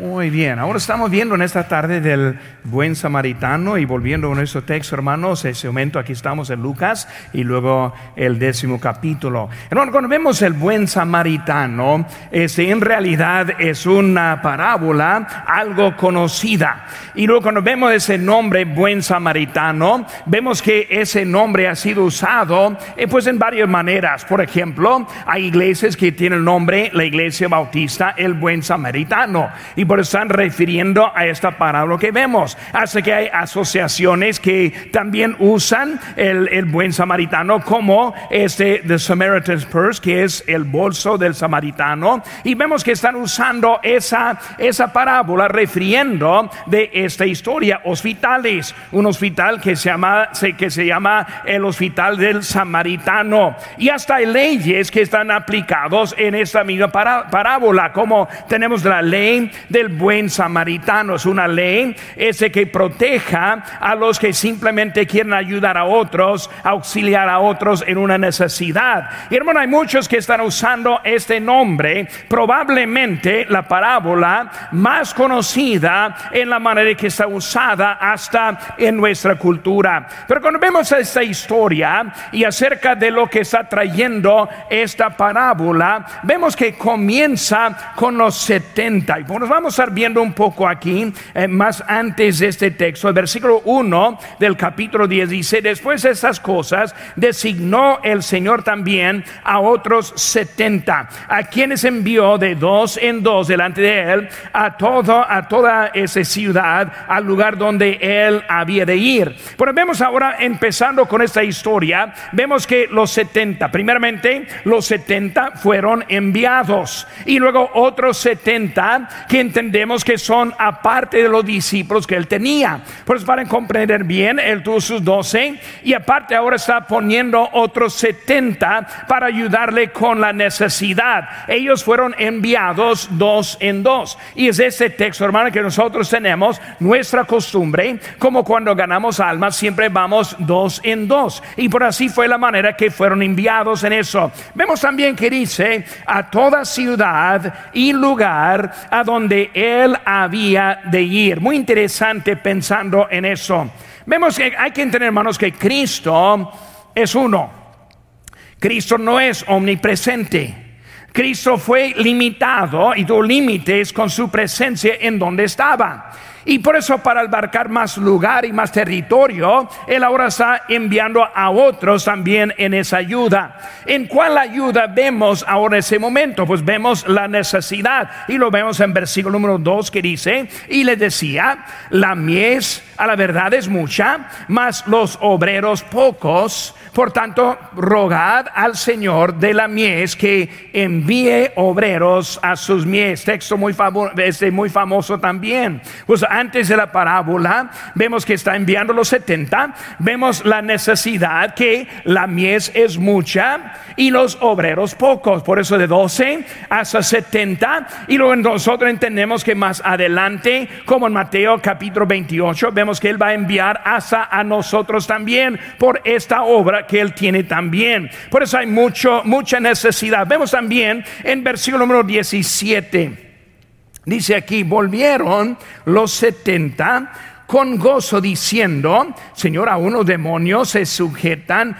Muy bien, ahora estamos viendo en esta tarde del buen samaritano y volviendo a nuestro texto, hermanos, ese momento aquí estamos en Lucas y luego el décimo capítulo. Hermano, cuando vemos el buen samaritano, este en realidad es una parábola algo conocida. Y luego cuando vemos ese nombre buen samaritano, vemos que ese nombre ha sido usado eh, pues en varias maneras. Por ejemplo, hay iglesias que tienen el nombre, la iglesia bautista, el buen samaritano y por están refiriendo a esta parábola que vemos. Hace que hay asociaciones que también usan el, buen samaritano como este The Samaritan's Purse, que es el bolso del samaritano. Y vemos que están usando esa, esa parábola refiriendo de esta historia. Hospitales, un hospital que se llama, que se llama el hospital del samaritano. Y hasta hay leyes que están aplicados en esta misma parábola, como tenemos la ley del buen samaritano. Es una ley ese que proteja a los que simplemente quieren ayudar a otros, auxiliar a otros en una necesidad. Y hermano, hay muchos que están usando este nombre, probablemente la parábola más conocida en la manera que está usada hasta en nuestra cultura. Pero cuando vemos esta historia y acerca de lo que está trayendo esta parábola, vemos que comienza con los 70. Y nos vamos a estar viendo un poco aquí, eh, más antes de este texto, el versículo 1 del capítulo 10 dice, después de estas cosas, designó el Señor también a otros 70, a quienes envió de dos en dos delante de él a, todo, a toda esa ciudad, al lugar donde él había de ir. Pero vemos ahora, empezando con esta historia, vemos que los 70, primeramente, los 70 fueron enviados y luego otros 70 que entendemos que son aparte de los discípulos que él tenía. Pues para comprender bien, él tuvo sus 12 y aparte ahora está poniendo otros 70 para ayudarle con la necesidad. Ellos fueron enviados dos en dos. Y es ese texto, hermano, que nosotros tenemos nuestra costumbre, como cuando ganamos almas, siempre vamos dos en dos. Y por así fue la manera que fueron enviados en eso. Vemos también que dice a toda ciudad y lugar a donde él había de ir. Muy interesante pensando en eso. Vemos que hay que entender, hermanos, que Cristo es uno. Cristo no es omnipresente. Cristo fue limitado y tuvo límites con su presencia en donde estaba. Y por eso para abarcar más lugar y más territorio, Él ahora está enviando a otros también en esa ayuda. ¿En cuál ayuda vemos ahora ese momento? Pues vemos la necesidad. Y lo vemos en versículo número 2 que dice, y le decía, la mies a la verdad es mucha, mas los obreros pocos. Por tanto, rogad al Señor de la mies que envíe obreros a sus mies. Texto muy, este, muy famoso también. Pues antes de la parábola, vemos que está enviando los 70, vemos la necesidad que la mies es mucha y los obreros pocos. Por eso de 12 hasta 70. Y luego nosotros entendemos que más adelante, como en Mateo capítulo 28, vemos que Él va a enviar hasta a nosotros también por esta obra que Él tiene también. Por eso hay mucho, mucha necesidad. Vemos también en versículo número 17. Dice aquí, volvieron los setenta con gozo diciendo, Señor, a unos demonios se sujetan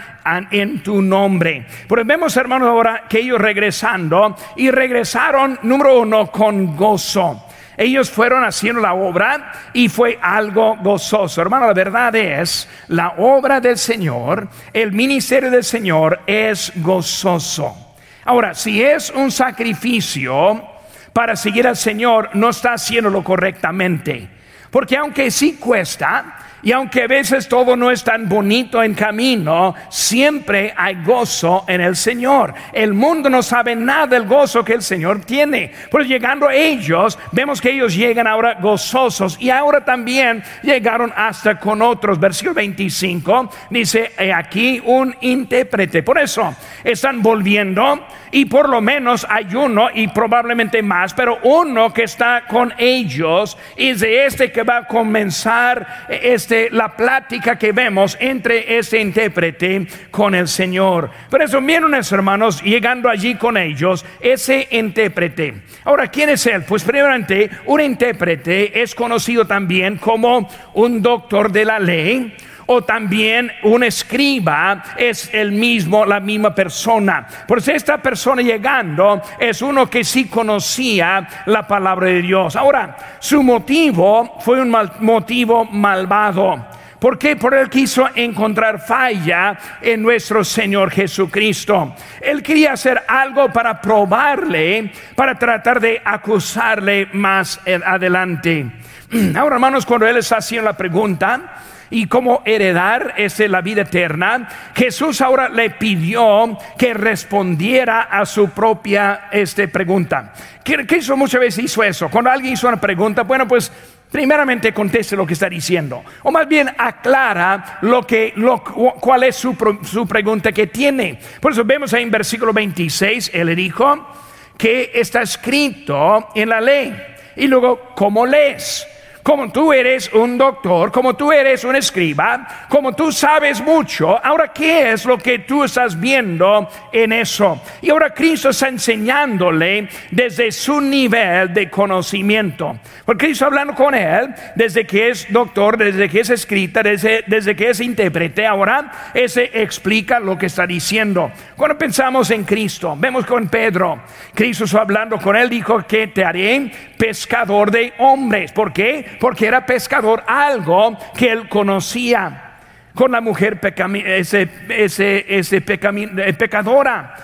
en tu nombre. Pero vemos, hermanos, ahora que ellos regresando y regresaron, número uno, con gozo. Ellos fueron haciendo la obra y fue algo gozoso. Hermano, la verdad es, la obra del Señor, el ministerio del Señor es gozoso. Ahora, si es un sacrificio para seguir al Señor, no está haciéndolo correctamente. Porque aunque sí cuesta, y aunque a veces todo no es tan bonito en camino, siempre hay gozo en el Señor. El mundo no sabe nada del gozo que el Señor tiene. Pues llegando ellos, vemos que ellos llegan ahora gozosos y ahora también llegaron hasta con otros. Versículo 25 dice, aquí un intérprete. Por eso están volviendo y por lo menos hay uno y probablemente más, pero uno que está con ellos y de este que va a comenzar este, la plática que vemos entre este intérprete con el Señor. Por eso, miren, hermanos, llegando allí con ellos, ese intérprete. Ahora, ¿quién es él? Pues primeramente, un intérprete es conocido también como un doctor de la ley o también un escriba es el mismo, la misma persona. Por eso esta persona llegando es uno que sí conocía la palabra de Dios. Ahora, su motivo fue un motivo malvado. ¿Por qué? Porque él quiso encontrar falla en nuestro Señor Jesucristo. Él quería hacer algo para probarle, para tratar de acusarle más adelante. Ahora, hermanos, cuando él está haciendo la pregunta, y cómo heredar ese, la vida eterna, Jesús ahora le pidió que respondiera a su propia este, pregunta. ¿Qué, hizo? Muchas veces hizo eso. Cuando alguien hizo una pregunta, bueno, pues primeramente conteste lo que está diciendo. O más bien aclara lo que, lo, cuál es su, su pregunta que tiene. Por eso vemos ahí en versículo 26, él le dijo que está escrito en la ley. Y luego, ¿cómo lees? Como tú eres un doctor, como tú eres un escriba, como tú sabes mucho, ahora qué es lo que tú estás viendo en eso. Y ahora Cristo está enseñándole desde su nivel de conocimiento. Porque Cristo hablando con él desde que es doctor, desde que es escrita, desde, desde que es intérprete, ahora ese explica lo que está diciendo. Cuando pensamos en Cristo, vemos con Pedro, Cristo hablando con él, dijo que te haré pescador de hombres. ¿Por qué? Porque era pescador, algo que él conocía con la mujer ese eh, pecadora.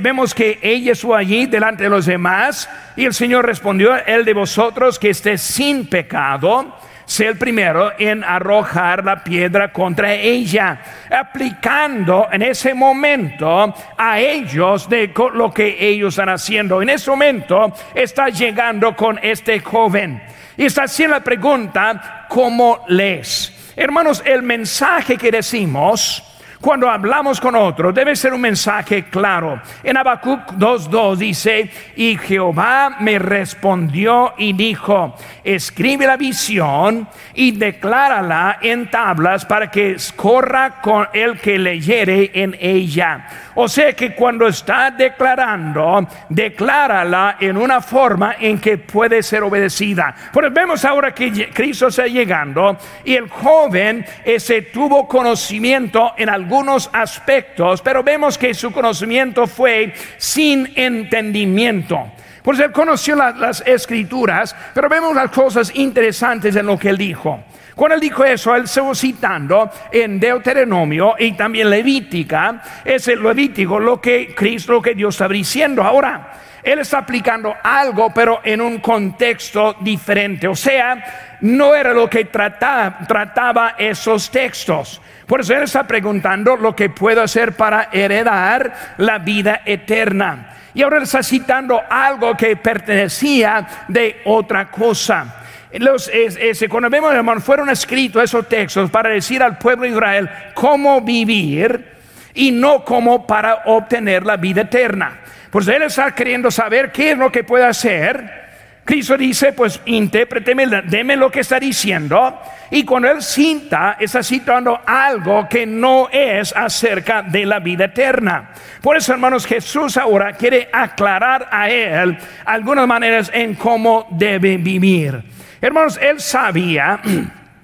Vemos que ella estuvo allí delante de los demás y el Señor respondió, el de vosotros que esté sin pecado, sea el primero en arrojar la piedra contra ella, aplicando en ese momento a ellos lo que ellos están haciendo. En ese momento está llegando con este joven y está haciendo la pregunta, ¿cómo lees? Hermanos, el mensaje que decimos cuando hablamos con otro debe ser un mensaje claro. En Habacuc 2.2 dice, y Jehová me respondió y dijo, escribe la visión y declárala en tablas para que corra con el que leyere en ella. O sea que cuando está declarando, declárala en una forma en que puede ser obedecida. Pues vemos ahora que Cristo está llegando y el joven ese tuvo conocimiento en algunos aspectos, pero vemos que su conocimiento fue sin entendimiento. Pues él conoció las escrituras, pero vemos las cosas interesantes en lo que él dijo. Cuando él dijo eso, él se citando en Deuteronomio y también Levítica, es el Levítico, lo que Cristo, lo que Dios está diciendo. Ahora, él está aplicando algo, pero en un contexto diferente. O sea, no era lo que trataba, trataba esos textos. Por eso él está preguntando lo que puedo hacer para heredar la vida eterna. Y ahora está citando algo que pertenecía de otra cosa. Los, cuando vemos, hermano, fueron escritos esos textos para decir al pueblo de Israel cómo vivir y no como para obtener la vida eterna. Pues él está queriendo saber qué es lo que puede hacer. Cristo dice, pues intérpreteme, deme lo que está diciendo. Y cuando él cita, está citando algo que no es acerca de la vida eterna. Por eso, hermanos, Jesús ahora quiere aclarar a él algunas maneras en cómo debe vivir. Hermanos, él sabía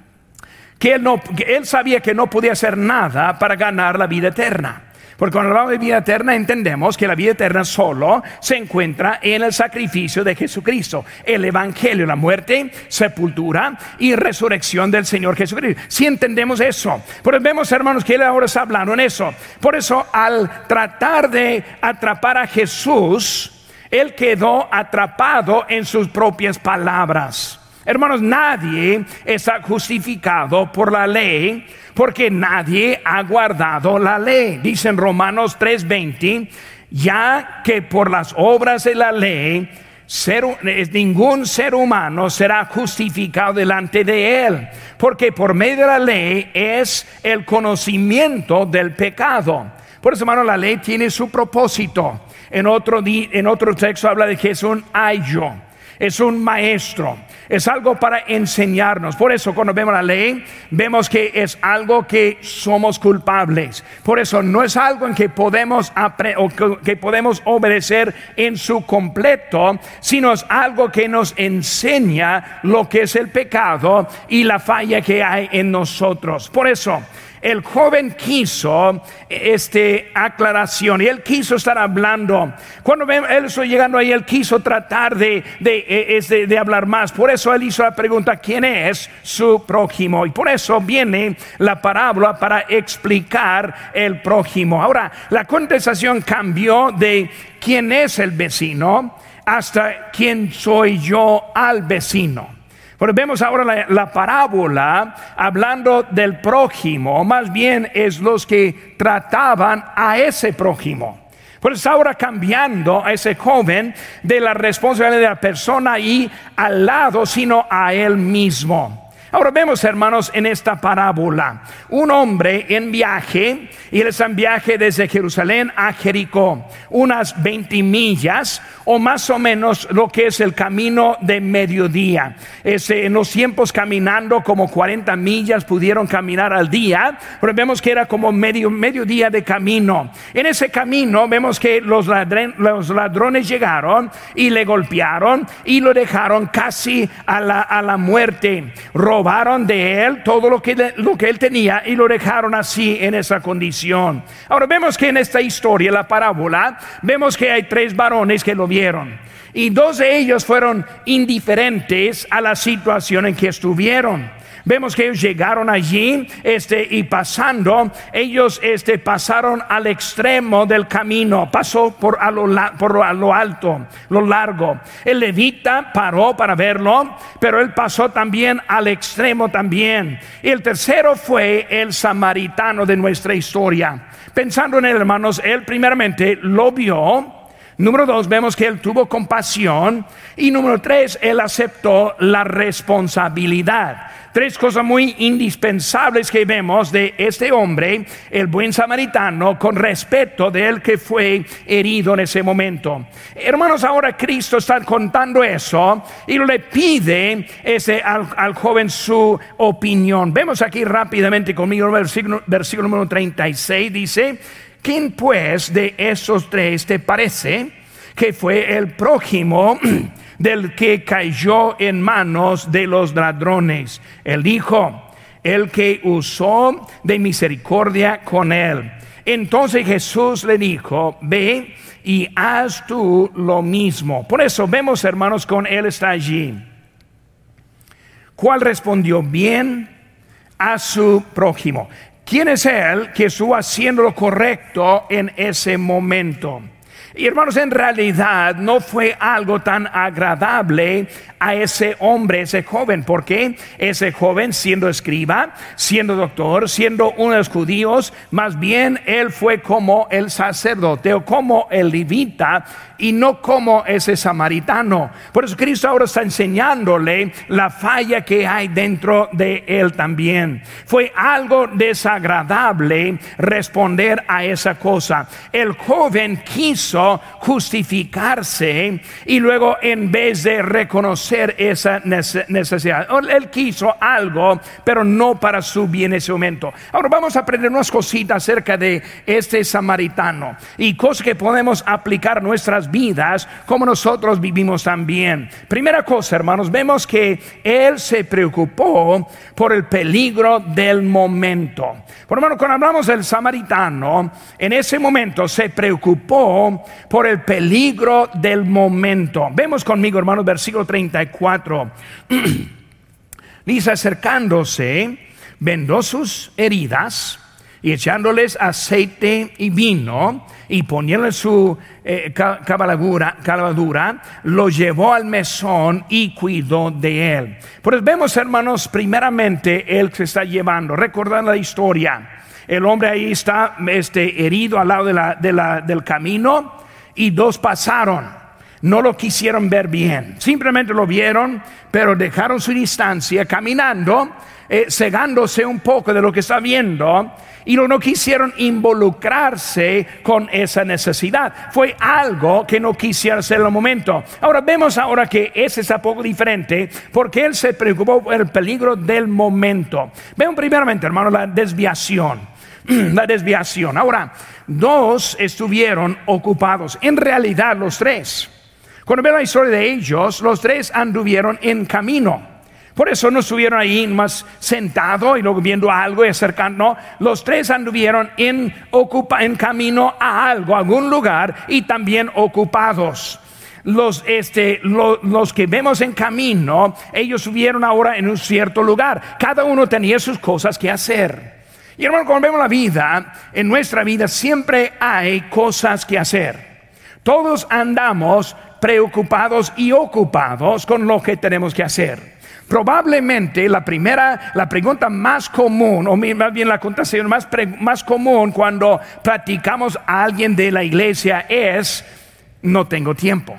que él, no, él sabía que no podía hacer nada para ganar la vida eterna. Porque cuando hablamos de vida eterna entendemos que la vida eterna solo se encuentra en el sacrificio de Jesucristo, el Evangelio, la muerte, sepultura y resurrección del Señor Jesucristo. Si entendemos eso, pero vemos hermanos que él ahora está hablando en eso. Por eso al tratar de atrapar a Jesús, él quedó atrapado en sus propias palabras. Hermanos, nadie está justificado por la ley porque nadie ha guardado la ley. Dice en Romanos 3:20, ya que por las obras de la ley ningún ser humano será justificado delante de él, porque por medio de la ley es el conocimiento del pecado. Por eso, hermano, la ley tiene su propósito. En otro, en otro texto habla de que es un ayo. Es un maestro, es algo para enseñarnos. Por eso cuando vemos la ley, vemos que es algo que somos culpables. Por eso no es algo en que podemos, que podemos obedecer en su completo, sino es algo que nos enseña lo que es el pecado y la falla que hay en nosotros. Por eso, el joven quiso este aclaración y él quiso estar hablando. Cuando él estuvo llegando ahí, él quiso tratar de, de, de, hablar más. Por eso él hizo la pregunta, ¿quién es su prójimo? Y por eso viene la parábola para explicar el prójimo. Ahora, la contestación cambió de quién es el vecino hasta quién soy yo al vecino. Pero vemos ahora la, parábola hablando del prójimo, o más bien es los que trataban a ese prójimo. Pues ahora cambiando a ese joven de la responsabilidad de la persona ahí al lado, sino a él mismo. Ahora vemos, hermanos, en esta parábola, un hombre en viaje, y él está en viaje desde Jerusalén a Jericó, unas 20 millas o más o menos lo que es el camino de mediodía. en los tiempos caminando como 40 millas pudieron caminar al día, pero vemos que era como medio mediodía de camino. En ese camino vemos que los, los ladrones llegaron y le golpearon y lo dejaron casi a la, a la muerte robaron de él todo lo que, lo que él tenía y lo dejaron así en esa condición. Ahora vemos que en esta historia, la parábola, vemos que hay tres varones que lo Y dos de ellos fueron indiferentes a la situación en que estuvieron. Vemos que ellos llegaron allí este, y pasando, ellos este, pasaron al extremo del camino, pasó por a, lo, por a lo alto, lo largo. El levita paró para verlo, pero él pasó también al extremo también. Y el tercero fue el samaritano de nuestra historia. Pensando en él, hermanos, él primeramente lo vio. Número dos, vemos que él tuvo compasión. Y número tres, él aceptó la responsabilidad. Tres cosas muy indispensables que vemos de este hombre, el buen samaritano, con respeto de él que fue herido en ese momento. Hermanos, ahora Cristo está contando eso y le pide ese, al, joven su opinión. Vemos aquí rápidamente conmigo el versículo, versículo número 36, dice, ¿quién pues de esos tres te parece que fue el prójimo? del que cayó en manos de los ladrones. Él dijo, el que usó de misericordia con él. Entonces Jesús le dijo, ve y haz tú lo mismo. Por eso vemos, hermanos, con él está allí. ¿Cuál respondió bien a su prójimo? ¿Quién es él que estuvo haciendo lo correcto en ese momento? Y hermanos, en realidad no fue algo tan agradable a ese hombre, ese joven, porque ese joven siendo escriba, siendo doctor, siendo uno de los judíos, más bien él fue como el sacerdote o como el levita y no como ese samaritano. Por eso Cristo ahora está enseñándole la falla que hay dentro de él también. Fue algo desagradable responder a esa cosa. El joven quiso justificarse y luego en vez de reconocer esa necesidad, él quiso algo, pero no para su bien en ese momento. Ahora vamos a aprender unas cositas acerca de este samaritano y cosas que podemos aplicar nuestras vidas como nosotros vivimos también. Primera cosa, hermanos, vemos que Él se preocupó por el peligro del momento. Por hermano, cuando hablamos del samaritano, en ese momento se preocupó por el peligro del momento. Vemos conmigo, hermanos, versículo 34. Dice, acercándose, vendó sus heridas y echándoles aceite y vino y poniéndole su eh, cabalgadura, lo llevó al mesón y cuidó de él. Pues vemos, hermanos, primeramente él se está llevando, recordando la historia. El hombre ahí está este, herido al lado de la, del camino y dos pasaron. No lo quisieron ver bien. Simplemente lo vieron, pero dejaron su distancia caminando, eh, cegándose un poco de lo que está viendo y no, no quisieron involucrarse con esa necesidad. Fue algo que no quisieron hacer en el momento. Ahora vemos ahora que ese es un poco diferente porque él se preocupó por el peligro del momento. Vean primeramente, hermano, la desviación. La desviación. Ahora, dos estuvieron ocupados. En realidad, los tres. Cuando ven la historia de ellos, los tres anduvieron en camino. Por eso no estuvieron ahí más sentados y luego viendo algo y acercando. Los tres anduvieron en, en camino a algo, a algún lugar y también ocupados. Los, este, los que vemos en camino, ellos estuvieron ahora en un cierto lugar. Cada uno tenía sus cosas que hacer. Y hermano, cuando vemos la vida, en nuestra vida siempre hay cosas que hacer. Todos andamos preocupados y ocupados con lo que tenemos que hacer. Probablemente la primera, la pregunta más común, o más bien la contestación más, más común cuando platicamos a alguien de la iglesia es, no tengo tiempo,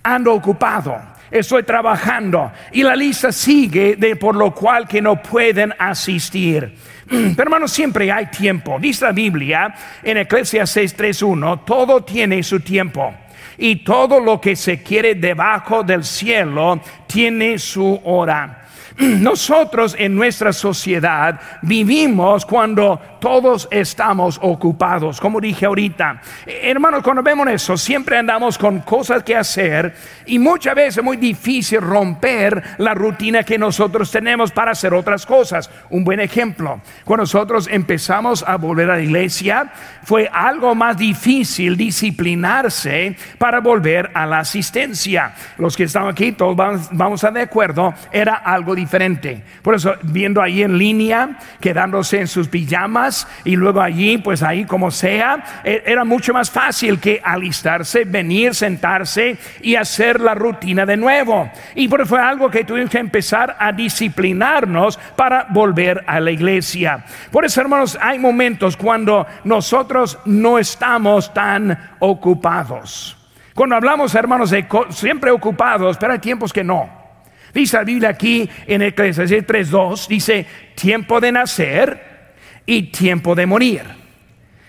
ando ocupado, estoy trabajando y la lista sigue de por lo cual que no pueden asistir. Pero hermanos, siempre hay tiempo. Dice la Biblia en Eclesiastes 6:31, todo tiene su tiempo y todo lo que se quiere debajo del cielo tiene su hora. Nosotros en nuestra sociedad vivimos cuando todos estamos ocupados, como dije ahorita. Hermanos, cuando vemos eso, siempre andamos con cosas que hacer y muchas veces es muy difícil romper la rutina que nosotros tenemos para hacer otras cosas. Un buen ejemplo, cuando nosotros empezamos a volver a la iglesia, fue algo más difícil disciplinarse para volver a la asistencia. Los que están aquí, todos vamos, vamos a de acuerdo, era algo diferente. Por eso, viendo ahí en línea, quedándose en sus pijamas y luego allí, pues ahí como sea, e, era mucho más fácil que alistarse, venir, sentarse y hacer la rutina de nuevo. Y por eso fue algo que tuvimos que empezar a disciplinarnos para volver a la iglesia. Por eso, hermanos, hay momentos cuando nosotros no estamos tan ocupados. Cuando hablamos, hermanos, de siempre ocupados, pero hay tiempos que no. Dice la Biblia aquí en Eclesiastes 3.2, dice tiempo de nacer y tiempo de morir.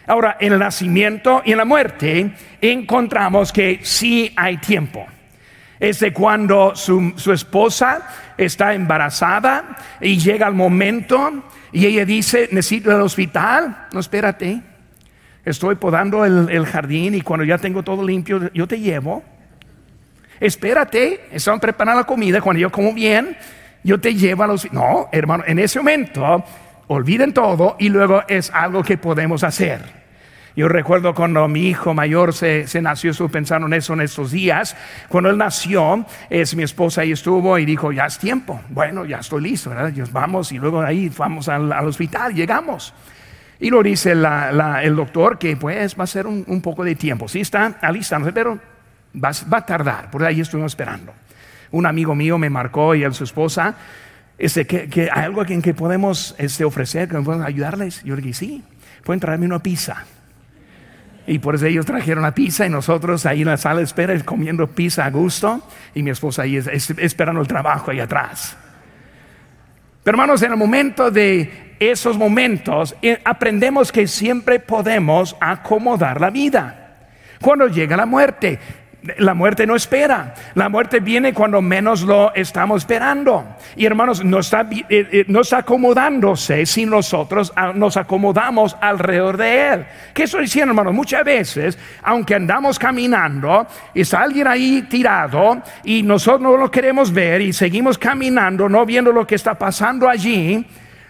Ahora, en el nacimiento y en la muerte encontramos que sí hay tiempo. Es de cuando su, esposa está embarazada y llega el momento y ella dice, necesito el hospital. No, espérate. Estoy podando el jardín y cuando ya tengo todo limpio, yo te llevo espérate, están preparando la comida, cuando yo como bien, yo te llevo a los... No, hermano, en ese momento, olviden todo y luego es algo que podemos hacer. Yo recuerdo cuando mi hijo mayor se, nació, estuve pensando en eso en estos días. Cuando él nació, es mi esposa ahí estuvo y dijo, ya es tiempo. Bueno, ya estoy listo, ¿verdad? vamos y luego ahí vamos al, hospital, llegamos. Y lo dice el doctor que pues va a ser un, un poco de tiempo. Sí está alistándose, pero Va, a tardar, por ahí estuvimos esperando. Un amigo mío me marcó y a su esposa, este, que, hay algo en que podemos este, ofrecer, que podemos ayudarles. Yo le dije, sí, pueden traerme una pizza. Y por eso ellos trajeron la pizza y nosotros ahí en la sala de espera comiendo pizza a gusto y mi esposa ahí esperando el trabajo ahí atrás. Pero hermanos, en el momento de esos momentos eh, aprendemos que siempre podemos acomodar la vida. Cuando llega la muerte, la muerte no espera. La muerte viene cuando menos lo estamos esperando. Y hermanos, no está, eh, eh, no está acomodándose si nosotros ah, nos acomodamos alrededor de Él. ¿Qué estoy diciendo, hermanos? Muchas veces, aunque andamos caminando, está alguien ahí tirado y nosotros no lo queremos ver y seguimos caminando, no viendo lo que está pasando allí.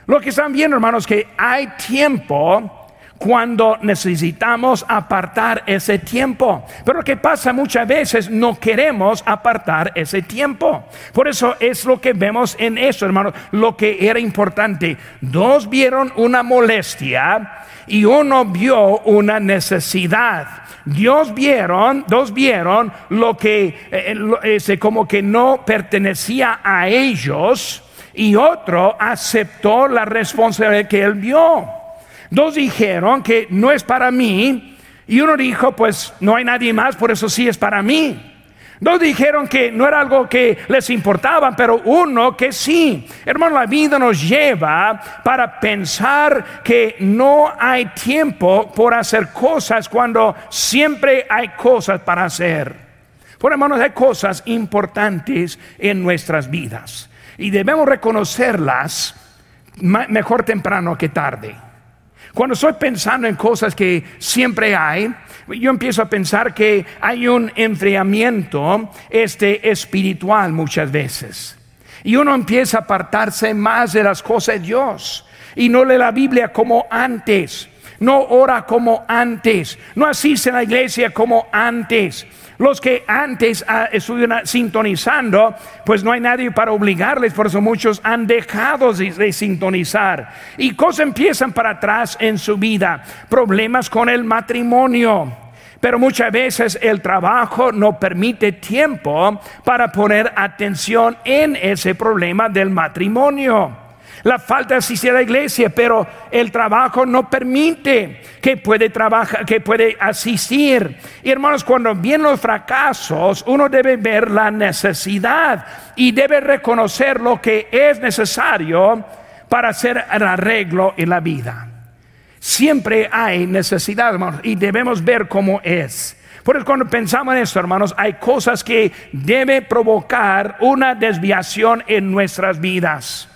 Lo que están viendo, hermanos, que hay tiempo cuando necesitamos apartar ese tiempo. Pero lo que pasa muchas veces, no queremos apartar ese tiempo. Por eso es lo que vemos en eso, hermanos, lo que era importante. Dos vieron una molestia y uno vio una necesidad. Dios vieron, dos vieron lo que eh, ese, como que no pertenecía a ellos y otro aceptó la responsabilidad que él vio. Dos dijeron que no es para mí y uno dijo, pues no hay nadie más, por eso sí es para mí. Dos dijeron que no era algo que les importaba, pero uno que sí. Hermano, la vida nos lleva para pensar que no hay tiempo por hacer cosas cuando siempre hay cosas para hacer. Por hermanos, hay cosas importantes en nuestras vidas y debemos reconocerlas mejor temprano que tarde. Cuando estoy pensando en cosas que siempre hay, yo empiezo a pensar que hay un enfriamiento este, espiritual muchas veces. Y uno empieza a apartarse más de las cosas de Dios. Y no lee la Biblia como antes, no ora como antes, no asiste a la iglesia como antes los que antes ah, estuvieron sintonizando, pues no hay nadie para obligarles, por eso muchos han dejado de, sintonizar. Y cosas empiezan para atrás en su vida, problemas con el matrimonio. Pero muchas veces el trabajo no permite tiempo para poner atención en ese problema del matrimonio la falta de asistir a la iglesia, pero el trabajo no permite que puede trabajar, que puede asistir. Y hermanos, cuando vienen los fracasos, uno debe ver la necesidad y debe reconocer lo que es necesario para hacer el arreglo en la vida. Siempre hay necesidad, hermanos, y debemos ver cómo es. Por eso cuando pensamos en esto, hermanos, hay cosas que debe provocar una desviación en nuestras vidas.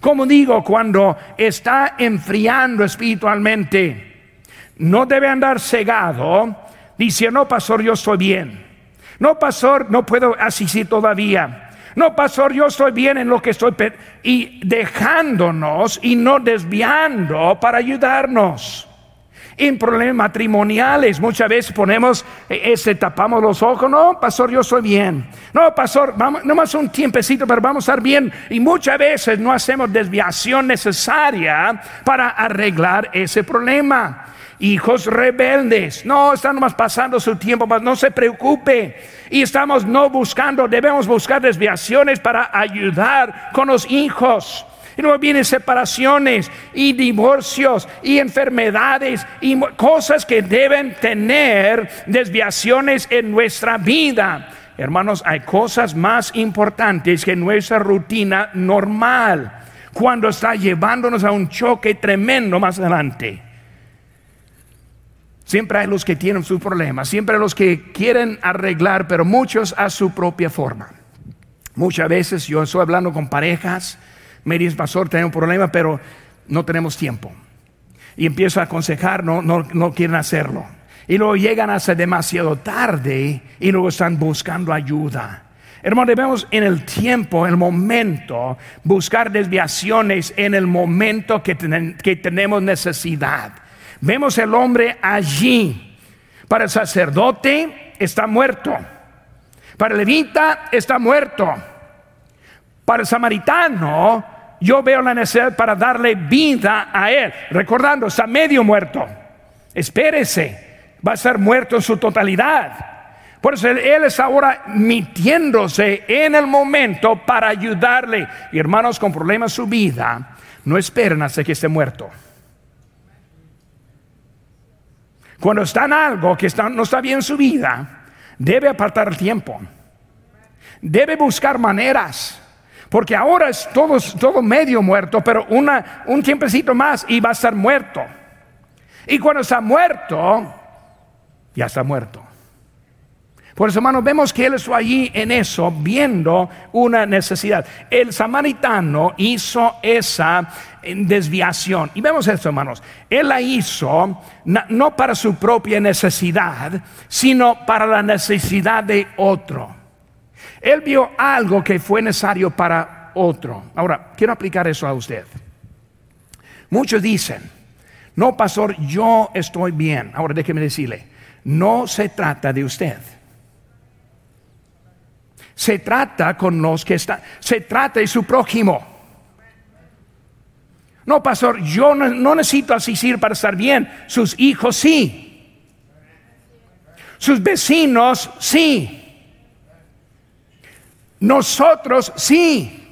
Como digo, cuando está enfriando espiritualmente, no debe andar cegado diciendo, no, pastor, yo estoy bien. No, pastor, no puedo asistir todavía. No, pastor, yo estoy bien en lo que estoy y dejándonos y no desviando para ayudarnos en problemas matrimoniales. Muchas veces ponemos ese, tapamos los ojos. No, pastor, yo soy bien. No, pastor, vamos, más un tiempecito, pero vamos a estar bien. Y muchas veces no hacemos desviación necesaria para arreglar ese problema. Hijos rebeldes, no, están nomás pasando su tiempo, no se preocupe. Y estamos no buscando, debemos buscar desviaciones para ayudar con los hijos. Y luego vienen separaciones y divorcios y enfermedades y cosas que deben tener desviaciones en nuestra vida. Hermanos, hay cosas más importantes que nuestra rutina normal cuando está llevándonos a un choque tremendo más adelante. Siempre hay los que tienen sus problemas, siempre hay los que quieren arreglar, pero muchos a su propia forma. Muchas veces yo estoy hablando con parejas dice, pastor, tenemos un problema, pero no tenemos tiempo. Y empiezo a aconsejar, no, no, no quieren hacerlo. Y luego llegan hasta demasiado tarde y luego están buscando ayuda. Hermano, debemos en el tiempo, en el momento, buscar desviaciones en el momento que, que tenemos necesidad. Vemos el hombre allí. Para el sacerdote está muerto. Para el levita está muerto. Para el samaritano yo veo la necesidad para darle vida a él. Recordando, está medio muerto. Espérese, va a ser muerto en su totalidad. Por eso él, es ahora mitiéndose en el momento para ayudarle. Hermanos con problemas en su vida, no esperen hasta que esté muerto. Cuando está en algo que no está bien en su vida, debe apartar el tiempo. Debe buscar maneras porque ahora es todo, todo medio muerto, pero una, un tiempecito más y va a estar muerto. Y cuando está muerto, ya está muerto. Por eso, hermanos, vemos que él estuvo allí en eso, viendo una necesidad. El samaritano hizo esa desviación. Y vemos esto, hermanos. Él la hizo no para su propia necesidad, sino para la necesidad de otro. Él vio algo que fue necesario para otro. Ahora, quiero aplicar eso a usted. Muchos dicen, no, pastor, yo estoy bien. Ahora déjeme decirle, no se trata de usted. Se trata con los que están, se trata de su prójimo. No, pastor, yo no, no necesito asistir para estar bien. Sus hijos sí. Sus vecinos sí. Nosotros sí.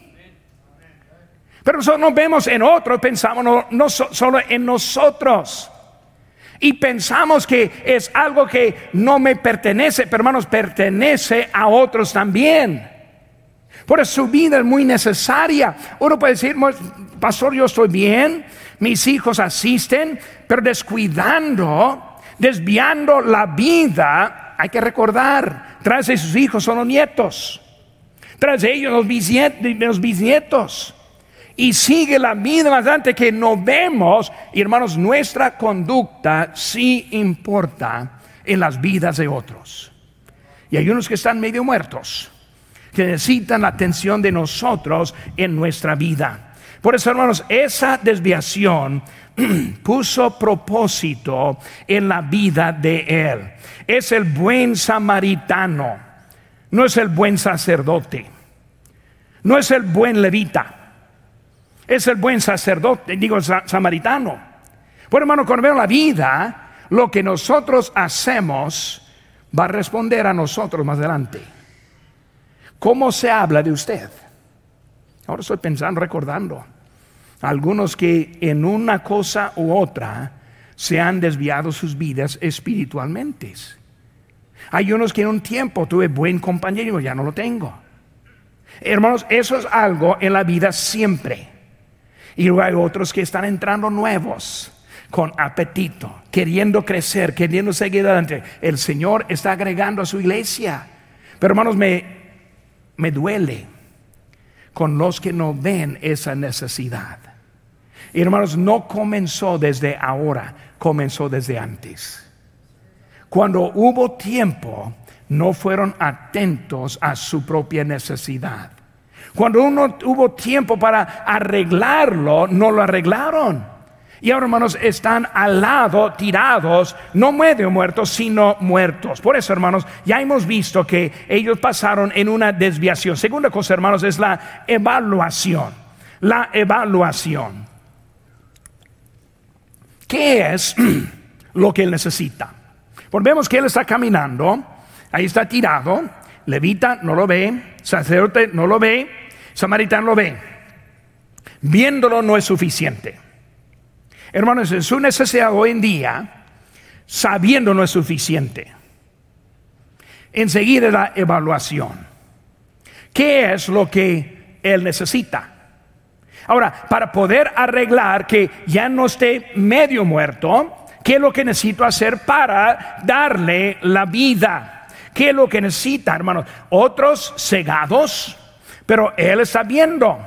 Pero nosotros no vemos en otros, pensamos no, solo en nosotros. Y pensamos que es algo que no me pertenece, pero hermanos, pertenece a otros también. Por eso su vida es muy necesaria. Uno puede decir, pastor, yo estoy bien, mis hijos asisten, pero descuidando, desviando la vida, hay que recordar, tras de sus hijos son los nietos, tras ellos los bisnietos. y sigue la vida adelante que no vemos. Y hermanos, nuestra conducta sí importa en las vidas de otros. Y hay unos que están medio muertos, que necesitan la atención de nosotros en nuestra vida. Por eso, hermanos, esa desviación puso propósito en la vida de él. Es el buen samaritano, no es el buen sacerdote, no es el buen levita es el buen sacerdote, digo samaritano. Bueno, hermano, cuando veo la vida, lo que nosotros hacemos va a responder a nosotros más adelante. ¿Cómo se habla de usted? Ahora estoy pensando, recordando. Algunos que en una cosa u otra se han desviado sus vidas espiritualmente. Hay unos que en un tiempo tuve buen compañero, ya no lo tengo. Hermanos, eso es algo en la vida siempre. Y luego hay otros que están entrando nuevos con apetito, queriendo crecer, queriendo seguir adelante. El Señor está agregando a su iglesia. Pero hermanos, me, me duele con los que no ven esa necesidad. Hermanos, no comenzó desde ahora, comenzó desde antes. Cuando hubo tiempo, no fueron atentos a su propia necesidad. Cuando uno hubo tiempo para arreglarlo, no lo arreglaron. Y ahora, hermanos, están al lado, tirados, no medio muertos, sino muertos. Por eso, hermanos, ya hemos visto que ellos pasaron en una desviación. Segunda cosa, hermanos, es la evaluación. La evaluación. ¿Qué es lo que él necesita? Pues vemos que él está caminando, ahí está tirado, levita no lo ve, sacerdote no lo ve, samaritano lo ve. Viéndolo no es suficiente. Hermanos, en su necesidad hoy en día, sabiendo no es suficiente. Enseguida la evaluación. ¿Qué es lo que él necesita? Ahora, para poder arreglar que ya no esté medio muerto, ¿qué es lo que necesito hacer para darle la vida? ¿Qué es lo que necesita, hermanos? Otros cegados, pero él está viendo.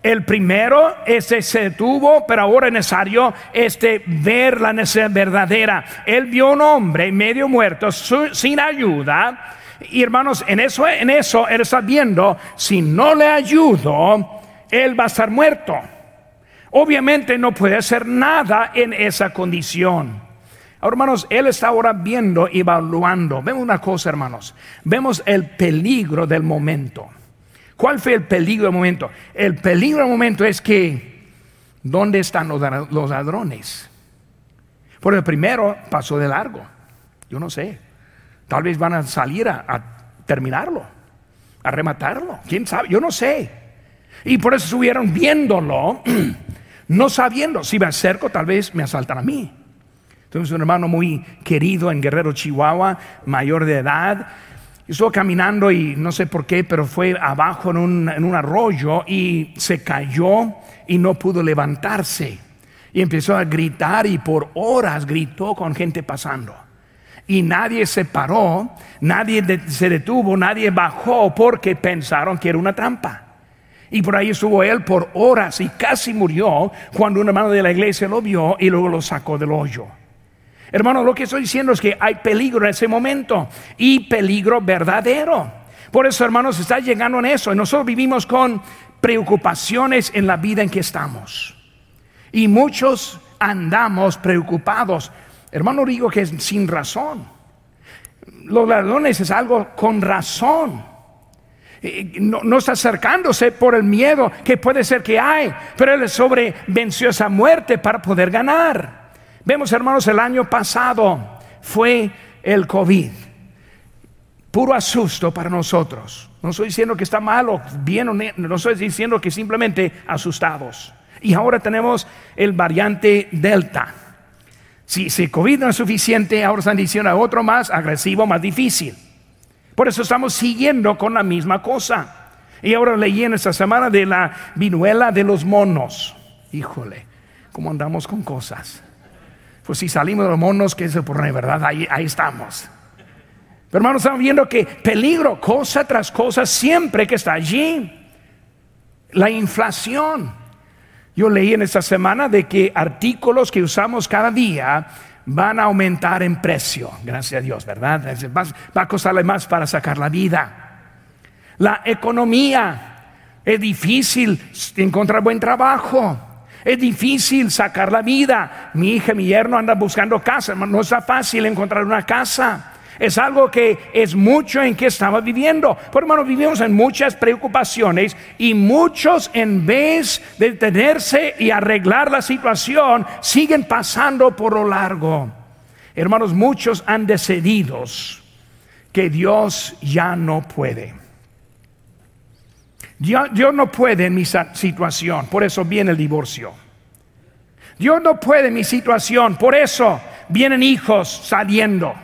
El primero, este se detuvo, pero ahora es necesario este, ver la necesidad verdadera. Él vio un hombre medio muerto, sin ayuda. Y hermanos, en eso, en eso él está viendo, si no le ayudo, él va a estar muerto. Obviamente no puede hacer nada en esa condición. Ahora, hermanos, él está ahora viendo, evaluando. Vemos una cosa, hermanos. Vemos el peligro del momento. ¿Cuál fue el peligro del momento? El peligro del momento es que, ¿dónde están los, ladrones? Por el primero pasó de largo. Yo no sé. Tal vez van a salir a, terminarlo, a rematarlo. ¿Quién sabe? Yo no sé. Y por eso estuvieron viéndolo, no sabiendo. Si me acerco, tal vez me asaltan a mí. Entonces, un hermano muy querido en Guerrero, Chihuahua, mayor de edad, Estuvo caminando y no sé por qué, pero fue abajo en un, arroyo y se cayó y no pudo levantarse. Y empezó a gritar y por horas gritó con gente pasando. Y nadie se paró, nadie se detuvo, nadie bajó porque pensaron que era una trampa. Y por ahí estuvo él por horas y casi murió cuando un hermano de la iglesia lo vio y luego lo sacó del hoyo. Hermano, lo que estoy diciendo es que hay peligro en ese momento y peligro verdadero. Por eso, hermanos, está llegando en eso. nosotros vivimos con preocupaciones en la vida en que estamos. Y muchos andamos preocupados. Hermano, digo que sin razón. Los ladrones es algo con razón. No, no, está acercándose por el miedo que puede ser que hay, pero él sobrevenció esa muerte para poder ganar. Vemos, hermanos, el año pasado fue el COVID. Puro asusto para nosotros. No estoy diciendo que está bien o no estoy diciendo que simplemente asustados. Y ahora tenemos el variante Delta. Si, si COVID no es suficiente, ahora están diciendo otro más agresivo, más difícil. Por eso estamos siguiendo con la misma cosa. Y ahora leí en esta semana de la vinuela de los monos. Híjole, ¿cómo andamos con cosas? Pues si salimos de los monos, que es por la verdad, ahí, ahí estamos. Pero hermanos, estamos viendo que peligro, cosa tras cosa, siempre que está allí. La inflación. Yo leí en esta semana de que artículos que usamos cada día van a aumentar en precio, gracias a Dios, ¿verdad? Va a costarle más para sacar la vida. La economía, es difícil encontrar buen trabajo. Es difícil sacar la vida. Mi hija, mi yerno anda buscando casa. No está fácil encontrar una casa. Es algo que es mucho en que estaba viviendo. Por hermano, vivimos en muchas preocupaciones y muchos en vez de detenerse y arreglar la situación, siguen pasando por lo largo. Hermanos, muchos han decidido que Dios ya no puede. Dios, no puede en mi situación, por eso viene el divorcio. Dios no puede en mi situación, por eso vienen hijos saliendo.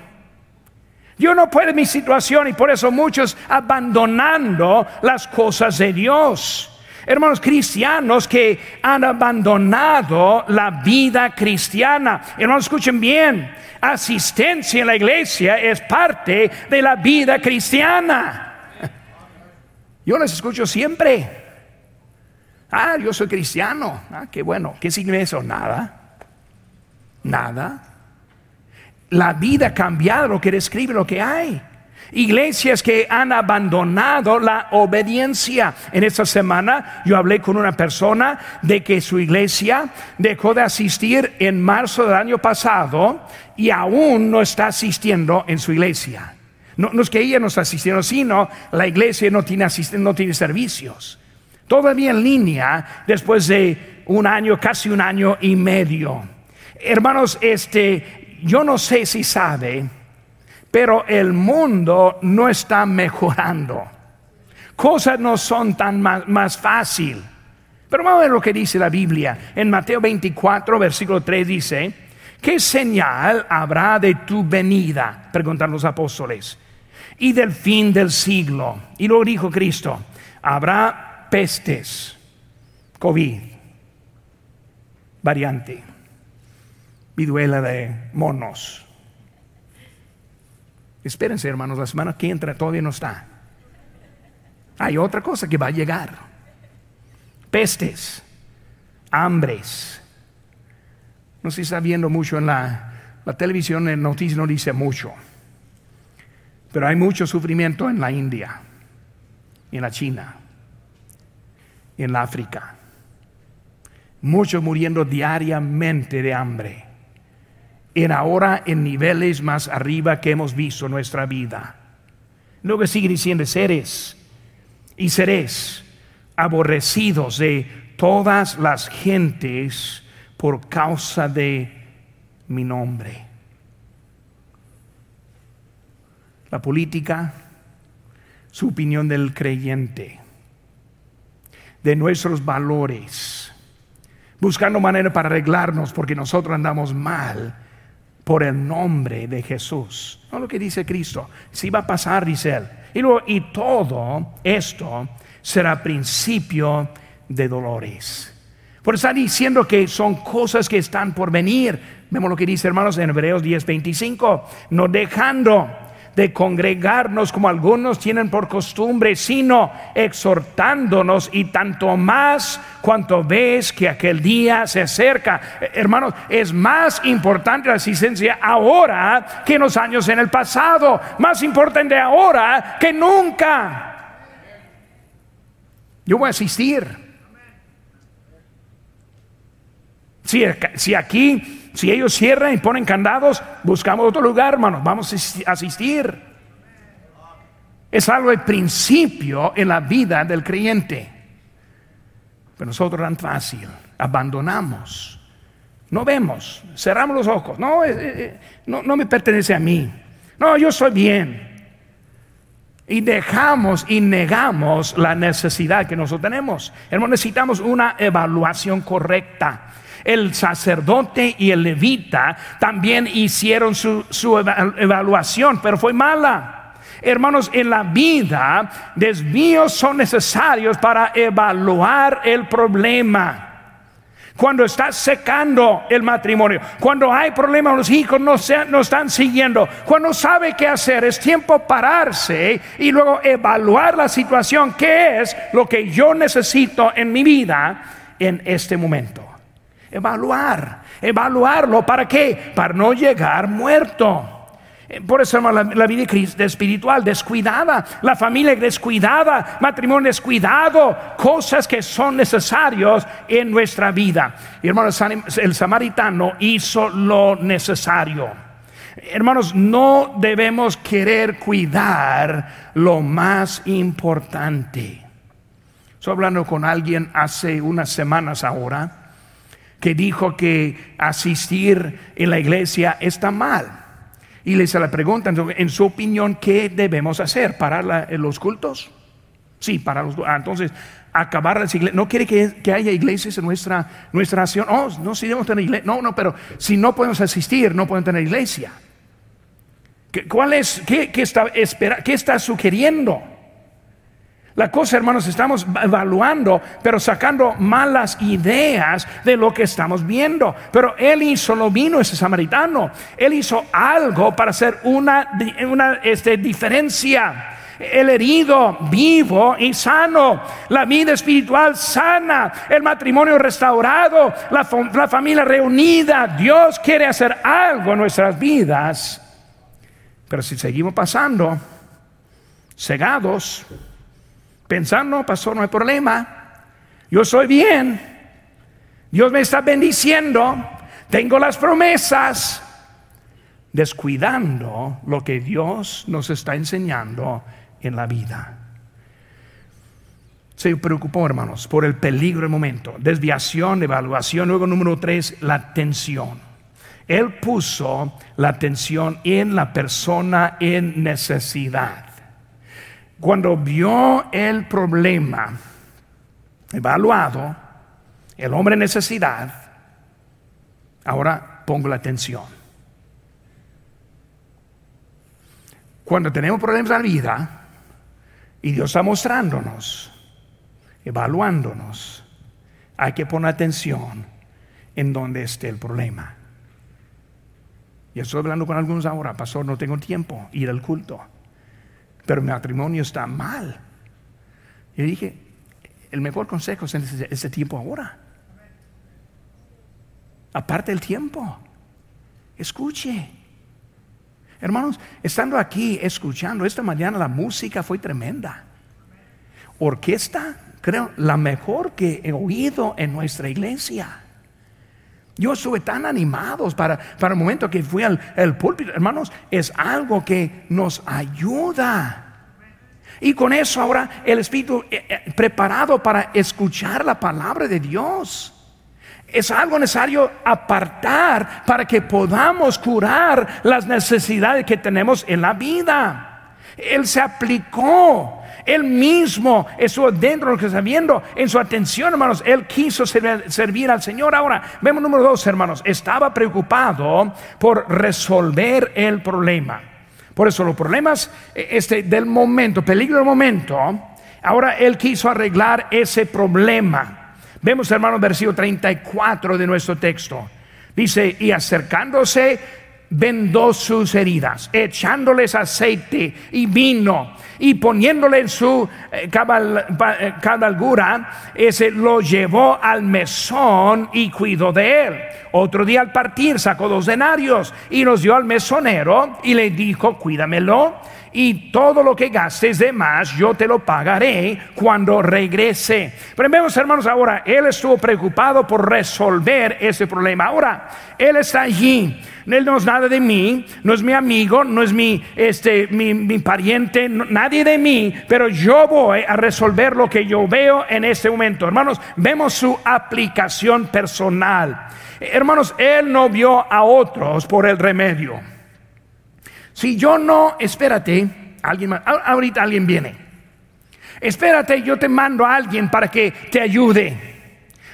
Dios no puede mi situación y por eso muchos abandonando las cosas de Dios. Hermanos cristianos que han abandonado la vida cristiana. Hermanos, escuchen bien, asistencia en la iglesia es parte de la vida cristiana. Yo les escucho siempre. Ah, yo soy cristiano. Ah, qué bueno. ¿Qué significa eso? Nada. Nada la vida ha cambiado, lo que describe lo que hay. Iglesias que han abandonado la obediencia. En esta semana yo hablé con una persona de que su iglesia dejó de asistir en marzo del año pasado y aún no está asistiendo en su iglesia. No, es que ella no está asistiendo, sino la iglesia no tiene, no tiene servicios. Todavía en línea después de un año, casi un año y medio. Hermanos, este, yo no sé si sabe, pero el mundo no está mejorando. Cosas no son tan más, más fácil. Pero vamos a ver lo que dice la Biblia. En Mateo 24, versículo 3 dice, ¿qué señal habrá de tu venida? Preguntan los apóstoles. Y del fin del siglo. Y luego dijo Cristo, habrá pestes, COVID, variante viduela de monos. Espérense, hermanos, la semana que entra todavía no está. Hay otra cosa que va a llegar. Pestes, hambres. No se está viendo mucho en la, la televisión, en noticias no dice mucho. Pero hay mucho sufrimiento en la India, en la China, en la África. Muchos muriendo diariamente de hambre en ahora en niveles más arriba que hemos visto en nuestra vida. Luego sigue diciendo, seres y seres aborrecidos de todas las gentes por causa de mi nombre. La política, su opinión del creyente, de nuestros valores, buscando manera para arreglarnos porque nosotros andamos mal por el nombre de Jesús. No lo que dice Cristo. Si va a pasar, dice él. Y, luego, y todo esto será principio de dolores. Por estar diciendo que son cosas que están por venir. Vemos lo que dice hermanos en Hebreos 10:25. No dejando de congregarnos como algunos tienen por costumbre, sino exhortándonos y tanto más cuanto ves que aquel día se acerca. Eh, hermanos, es más importante la asistencia ahora que en los años en el pasado, más importante ahora que nunca. Yo voy a asistir. Si, aquí si ellos cierran y ponen candados, buscamos otro lugar, hermanos. Vamos a asistir. Es algo de principio en la vida del creyente. Pero nosotros tan fácil, abandonamos. No vemos, cerramos los ojos. No, eh, eh, no, no me pertenece a mí. No, yo soy bien. Y dejamos y negamos la necesidad que nosotros tenemos. Hermanos, necesitamos una evaluación correcta. El sacerdote y el levita también hicieron su, su evaluación, pero fue mala. Hermanos, en la vida desvíos son necesarios para evaluar el problema cuando está secando el matrimonio, cuando hay problemas, los hijos no, no están siguiendo, cuando sabe qué hacer, es tiempo pararse y luego evaluar la situación, qué es lo que yo necesito en mi vida en este momento. Evaluar, evaluarlo, ¿para qué? Para no llegar muerto. Eh, por eso, hermano, la, vida espiritual descuidada, la familia descuidada, matrimonio descuidado, cosas que son necesarios en nuestra vida. Y hermanos, el samaritano hizo lo necesario. Hermanos, no debemos querer cuidar lo más importante. Estoy hablando con alguien hace unas semanas ahora que dijo que asistir en la iglesia está mal y les la preguntan, en su opinión, ¿qué debemos hacer? ¿Parar los cultos? Sí, para los ah, Entonces, acabar las iglesias. ¿No quiere que, haya iglesias en nuestra, nuestra nación? Oh, no, si debemos tener iglesia. No, no, pero si no podemos asistir, no podemos tener iglesia. ¿Cuál es, qué, está, espera, qué está sugiriendo? La cosa, hermanos, estamos evaluando, pero sacando malas ideas de lo que estamos viendo. Pero él hizo lo vino ese samaritano. Él hizo algo para hacer una, una este, diferencia. El herido vivo y sano, la vida espiritual sana, el matrimonio restaurado, la, la familia reunida. Dios quiere hacer algo en nuestras vidas. Pero si seguimos pasando, cegados, pensando, pasó, no hay problema, yo soy bien, Dios me está bendiciendo, tengo las promesas, descuidando lo que Dios nos está enseñando en la vida. Se preocupó, hermanos, por el peligro del momento, desviación, evaluación, luego número tres, la atención. Él puso la atención en la persona en necesidad. Cuando vio el problema evaluado, el hombre en necesidad, ahora pongo la atención. Cuando tenemos problemas en la vida y Dios está mostrándonos, evaluándonos, hay que poner atención en donde esté el problema. Y estoy hablando con algunos ahora, pastor, no tengo tiempo ir al culto pero mi matrimonio está mal. Y dije, el mejor consejo es en ese, tiempo ahora. Aparte del tiempo, escuche. Hermanos, estando aquí escuchando, esta mañana la música fue tremenda. Orquesta, creo, la mejor que he oído en nuestra iglesia. Yo estuve tan animados para, para el momento que fui al púlpito. Hermanos, es algo que nos ayuda. Y con eso ahora el Espíritu eh, eh, preparado para escuchar la palabra de Dios. Es algo necesario apartar para que podamos curar las necesidades que tenemos en la vida. Él se aplicó él mismo estuvo dentro de lo que está viendo, en su atención, hermanos. Él quiso servir, al Señor. Ahora, vemos número dos, hermanos. Estaba preocupado por resolver el problema. Por eso los problemas eh, este, del momento, peligro del momento, ahora él quiso arreglar ese problema. Vemos, hermanos, versículo 34 de nuestro texto. Dice, y acercándose, vendó sus heridas, echándoles aceite y vino y poniéndole en su eh, eh, cabalgura, ese lo llevó al mesón y cuidó de él. Otro día al partir sacó dos denarios y los dio al mesonero y le dijo, cuídamelo y todo lo que gastes de más yo te lo pagaré cuando regrese. Pero vemos hermanos ahora, él estuvo preocupado por resolver ese problema. Ahora, él está allí no es nada de mí, no es mi amigo, no es mi, este, mi, pariente, nadie de mí, pero yo voy a resolver lo que yo veo en este momento. Hermanos, vemos su aplicación personal. Hermanos, Él no vio a otros por el remedio. Si yo no, espérate, alguien ahorita alguien viene. Espérate, yo te mando a alguien para que te ayude.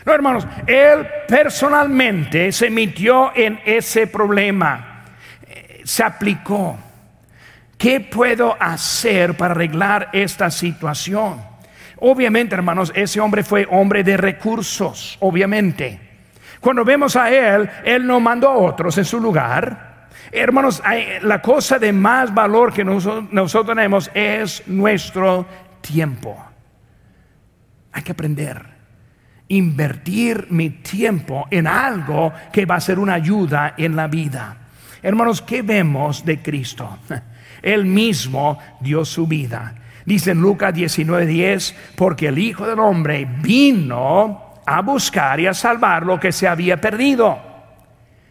No, hermanos, él personalmente se metió en ese problema, eh, se aplicó. ¿Qué puedo hacer para arreglar esta situación? Obviamente, hermanos, ese hombre fue hombre de recursos, obviamente. Cuando vemos a él, él no mandó a otros en su lugar. Hermanos, la cosa de más valor que nosotros, tenemos es nuestro tiempo. Hay que aprender invertir mi tiempo en algo que va a ser una ayuda en la vida. Hermanos, ¿qué vemos de Cristo? Él mismo dio su vida. Dice en Lucas 19:10, porque el Hijo del Hombre vino a buscar y a salvar lo que se había perdido.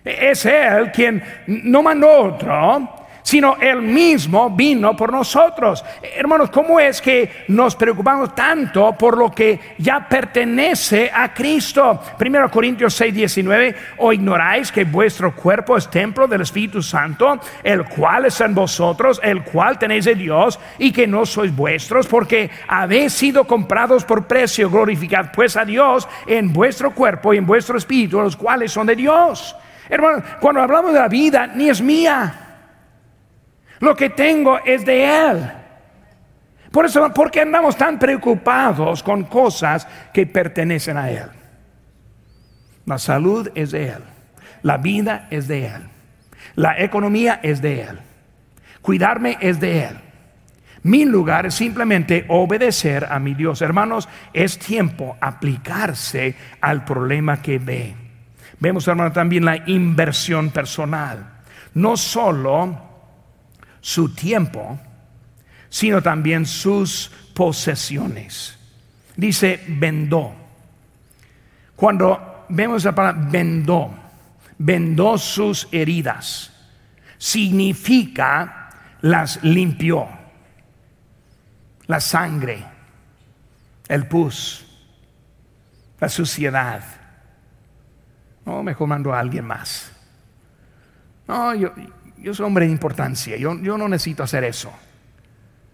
Es Él quien no mandó otro, sino Él mismo vino por nosotros. Hermanos, ¿cómo es que nos preocupamos tanto por lo que ya pertenece a Cristo? Primero Corintios 6, 19, o ignoráis que vuestro cuerpo es templo del Espíritu Santo, el cual es en vosotros, el cual tenéis de Dios, y que no sois vuestros, porque habéis sido comprados por precio. Glorificad pues a Dios en vuestro cuerpo y en vuestro espíritu, los cuales son de Dios. Hermanos, cuando hablamos de la vida, ni es mía lo que tengo es de Él. Por eso, ¿por qué andamos tan preocupados con cosas que pertenecen a Él? La salud es de Él. La vida es de Él. La economía es de Él. Cuidarme es de Él. Mi lugar es simplemente obedecer a mi Dios. Hermanos, es tiempo aplicarse al problema que ve. Vemos, hermano, también la inversión personal. No solo su tiempo, sino también sus posesiones. Dice vendó. Cuando vemos la palabra vendó, vendó sus heridas, significa las limpió. La sangre, el pus, la suciedad. No, mejor mando a alguien más. No, yo, yo soy hombre de importancia, yo, no necesito hacer eso.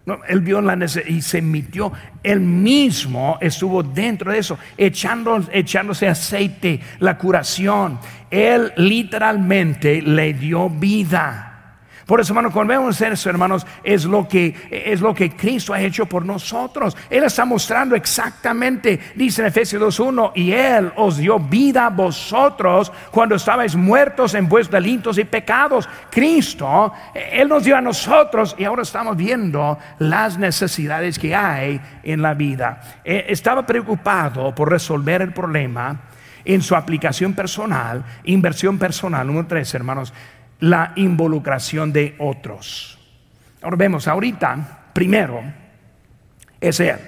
No, él vio la necesidad y se emitió. Él mismo estuvo dentro de eso, echando, echándose aceite, la curación. Él literalmente le dio vida. Por eso, hermanos, cuando vemos eso, hermanos, es lo que es lo que Cristo ha hecho por nosotros. Él está mostrando exactamente, dice en Efesios 2:1, y él os dio vida a vosotros cuando estabais muertos en vuestros delitos y pecados. Cristo, él nos dio a nosotros y ahora estamos viendo las necesidades que hay en la vida. Eh, estaba preocupado por resolver el problema en su aplicación personal, inversión personal. Número tres, hermanos, la involucración de otros. Ahora vemos, ahorita, primero, es Él.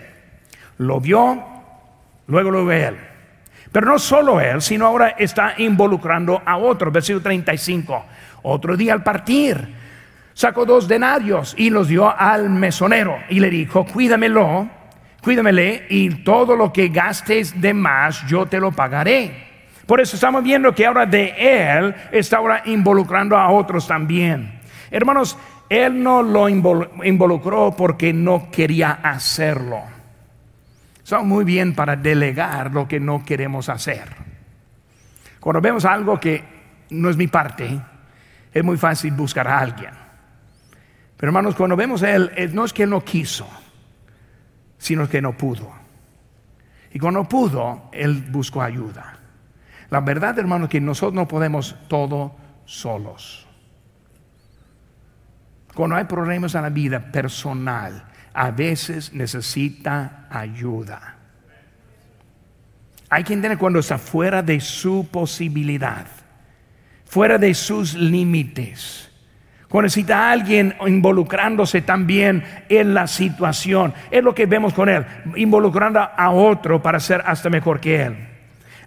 Lo vio, luego lo ve Él. Pero no solo Él, sino ahora está involucrando a otros. Versículo 35. Otro día al partir, sacó dos denarios y los dio al mesonero y le dijo, cuídamelo, cuídamele y todo lo que gastes de más yo te lo pagaré. Por eso estamos viendo que ahora de Él está ahora involucrando a otros también. Hermanos, Él no lo involucró porque no quería hacerlo. Son muy bien para delegar lo que no queremos hacer. Cuando vemos algo que no es mi parte, es muy fácil buscar a alguien. Pero hermanos, cuando vemos a Él, no es que Él no quiso, sino que no pudo. Y cuando pudo, Él buscó ayuda. La verdad, hermano, es que nosotros no podemos todo solos. Cuando hay problemas en la vida personal, a veces necesita ayuda. Hay quien tiene cuando está fuera de su posibilidad, fuera de sus límites. Cuando necesita a alguien involucrándose también en la situación. Es lo que vemos con él, involucrando a otro para ser hasta mejor que él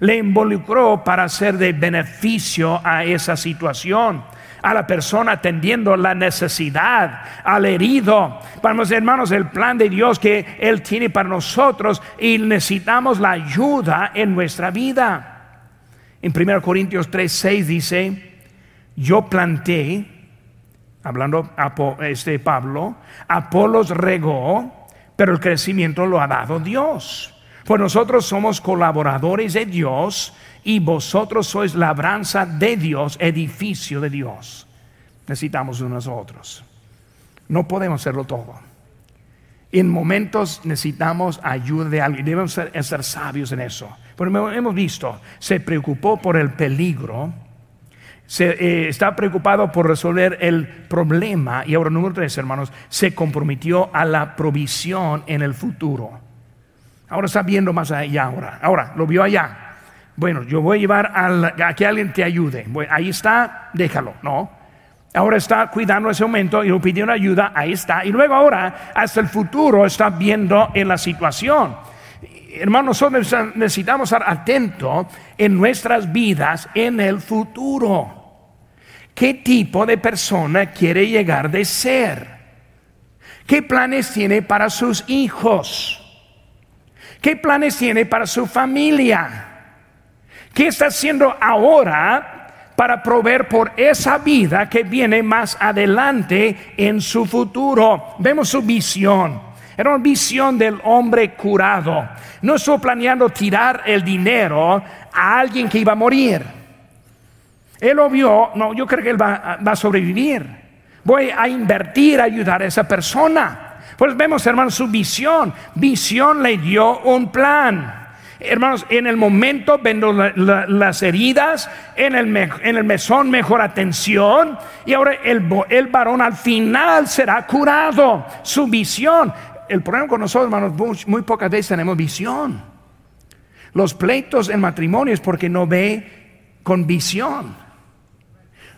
le involucró para ser de beneficio a esa situación a la persona atendiendo la necesidad, al herido. Vamos, hermanos, el plan de Dios que Él tiene para nosotros y necesitamos la ayuda en nuestra vida. En 1 Corintios 3, 6 dice, yo planté, hablando este Pablo, Apolos regó, pero el crecimiento lo ha dado Dios. Pues nosotros somos colaboradores de Dios y vosotros sois labranza de Dios, edificio de Dios. Necesitamos unos otros. No podemos hacerlo todo. En momentos necesitamos ayuda de alguien. Debemos ser, sabios en eso. Pero hemos visto, se preocupó por el peligro, eh, está preocupado por resolver el problema. Y ahora, número tres, hermanos, se comprometió a la provisión en el futuro. Ahora está viendo más allá ahora. Ahora, lo vio allá. Bueno, yo voy a llevar a, que alguien te ayude. ahí está, déjalo, ¿no? Ahora está cuidando ese momento y lo pidió una ayuda, ahí está. Y luego ahora, hasta el futuro, está viendo en la situación. Hermanos, nosotros necesitamos estar atentos en nuestras vidas en el futuro. ¿Qué tipo de persona quiere llegar de ser? ¿Qué planes tiene para sus hijos? ¿Qué planes tiene para su familia? ¿Qué está haciendo ahora para proveer por esa vida que viene más adelante en su futuro. Vemos su visión. Era una visión del hombre curado. No estuvo planeando tirar el dinero a alguien que iba a morir. Él lo vio, no, yo creo que él va, va a sobrevivir. Voy a invertir, a ayudar a esa persona. Pues vemos, hermanos, su visión. Visión le dio un plan. Hermanos, en el momento vendo las heridas, en el, en el mesón mejor atención y ahora el, el varón al final será curado. Su visión. El problema con nosotros, hermanos, muy, pocas veces tenemos visión. Los pleitos en matrimonio es porque no ve con visión.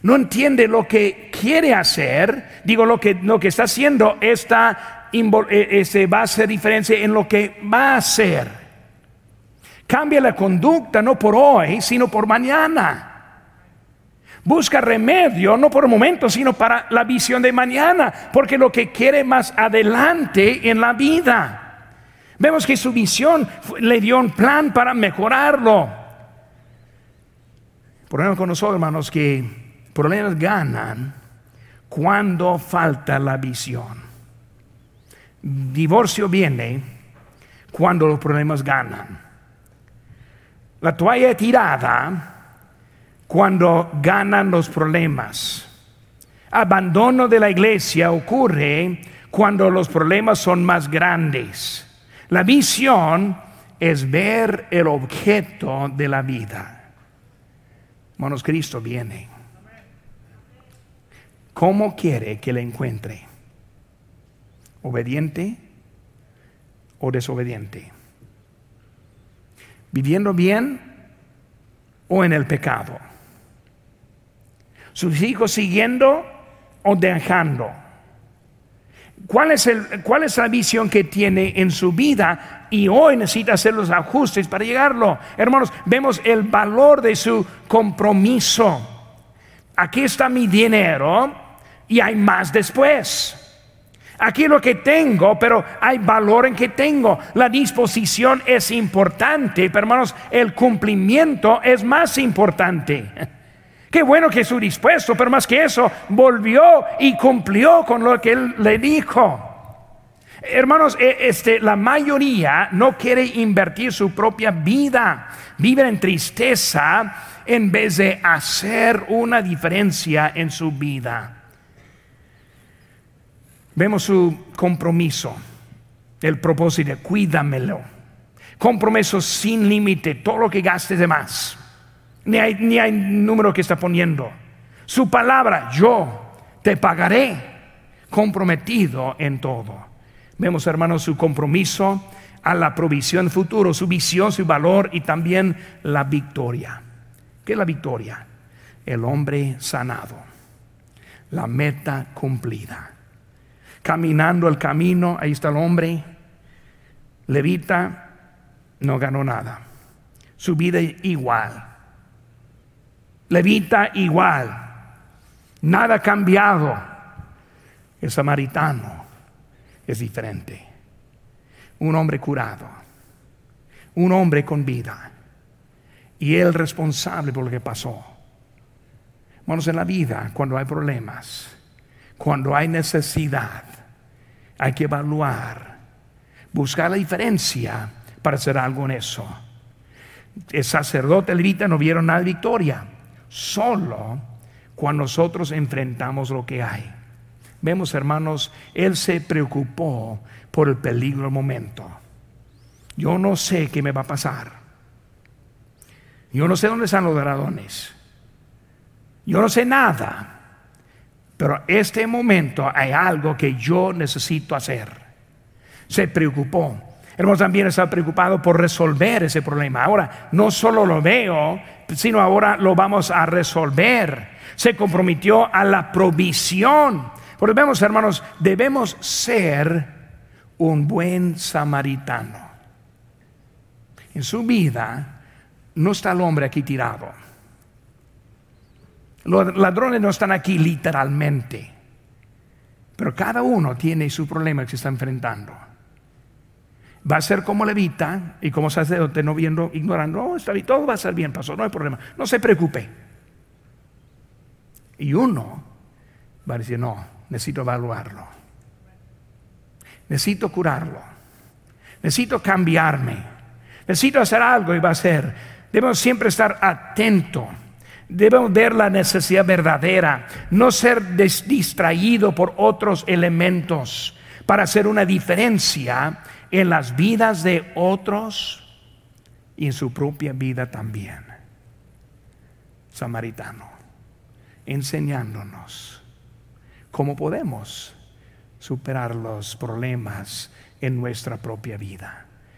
No entiende lo que quiere hacer. Digo, lo que, lo que está haciendo este, va a hacer diferencia en lo que va a hacer. Cambia la conducta no por hoy, sino por mañana. Busca remedio no por un momento, sino para la visión de mañana, porque lo que quiere más adelante en la vida. Vemos que su visión le dio un plan para mejorarlo. Problema con nosotros, hermanos, que problemas ganan cuando falta la visión. Divorcio viene cuando los problemas ganan. La toalla tirada cuando ganan los problemas. Abandono de la iglesia ocurre cuando los problemas son más grandes. La visión es ver el objeto de la vida. Hermanos, Cristo viene. ¿Cómo quiere que le encuentre? ¿Obediente o desobediente? viviendo bien o en el pecado. Sus hijos siguiendo o dejando. ¿Cuál es, el, ¿Cuál es la visión que tiene en su vida? Y hoy necesita hacer los ajustes para llegarlo. Hermanos, vemos el valor de su compromiso. Aquí está mi dinero y hay más después. Aquí lo que tengo, pero hay valor en que tengo. La disposición es importante, pero hermanos, el cumplimiento es más importante. Qué bueno que su dispuesto, pero más que eso, volvió y cumplió con lo que él le dijo. Hermanos, e, este, la mayoría no quiere invertir su propia vida, viven en tristeza en vez de hacer una diferencia en su vida. Vemos su compromiso, el propósito, cuídamelo. Compromiso sin límite, todo lo que gastes de más. Ni hay, ni hay número que está poniendo. Su palabra, yo te pagaré. Comprometido en todo. Vemos, hermanos, su compromiso a la provisión futuro, su visión, su valor y también la victoria. ¿Qué es la victoria? El hombre sanado, la meta cumplida caminando el camino, ahí está el hombre, levita, no ganó nada. Su vida igual. Levita igual. Nada cambiado. El samaritano es diferente. Un hombre curado. Un hombre con vida. Y él responsable por lo que pasó. Vamos en la vida, cuando hay problemas, cuando hay necesidad, hay que evaluar, buscar la diferencia para hacer algo en eso. El sacerdote levita no vieron nada de victoria, solo cuando nosotros enfrentamos lo que hay. Vemos, hermanos, él se preocupó por el peligro del momento. Yo no sé qué me va a pasar. Yo no sé dónde están los dragones. Yo no sé nada. Pero este momento hay algo que yo necesito hacer. Se preocupó. Hermanos, también está preocupado por resolver ese problema. Ahora, no solo lo veo, sino ahora lo vamos a resolver. Se comprometió a la provisión. Porque vemos, hermanos, debemos ser un buen samaritano. En su vida no está el hombre aquí tirado. Los ladrones no están aquí literalmente. Pero cada uno tiene su problema que se está enfrentando. Va a ser como levita y como sacerdote no viendo, ignorando, oh, está bien, todo va a estar bien, pasó, no hay problema, no se preocupe. Y uno va a decir, no, necesito evaluarlo, necesito curarlo, necesito cambiarme, necesito hacer algo y va a ser. Debemos siempre estar atentos Debemos ver la necesidad verdadera, no ser distraído por otros elementos para hacer una diferencia en las vidas de otros y en su propia vida también. Samaritano, enseñándonos cómo podemos superar los problemas en nuestra propia vida.